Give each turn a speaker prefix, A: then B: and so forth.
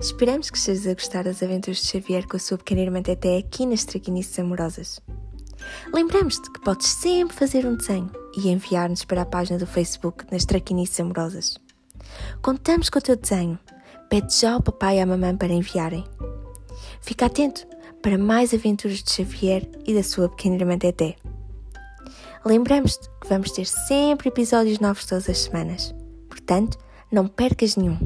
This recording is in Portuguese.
A: Esperamos que estejas a gostar das aventuras de Xavier com a sua pequena irmã Teté aqui nas Traquinices Amorosas. Lembramos-te que podes sempre fazer um desenho e enviar-nos para a página do Facebook nas Traquinices Amorosas. Contamos com o teu desenho. Pede já ao papai e à mamãe para enviarem. Fica atento para mais aventuras de Xavier e da sua pequena irmã Teté. Lembramos-te que vamos ter sempre episódios novos todas as semanas. Portanto, não percas nenhum.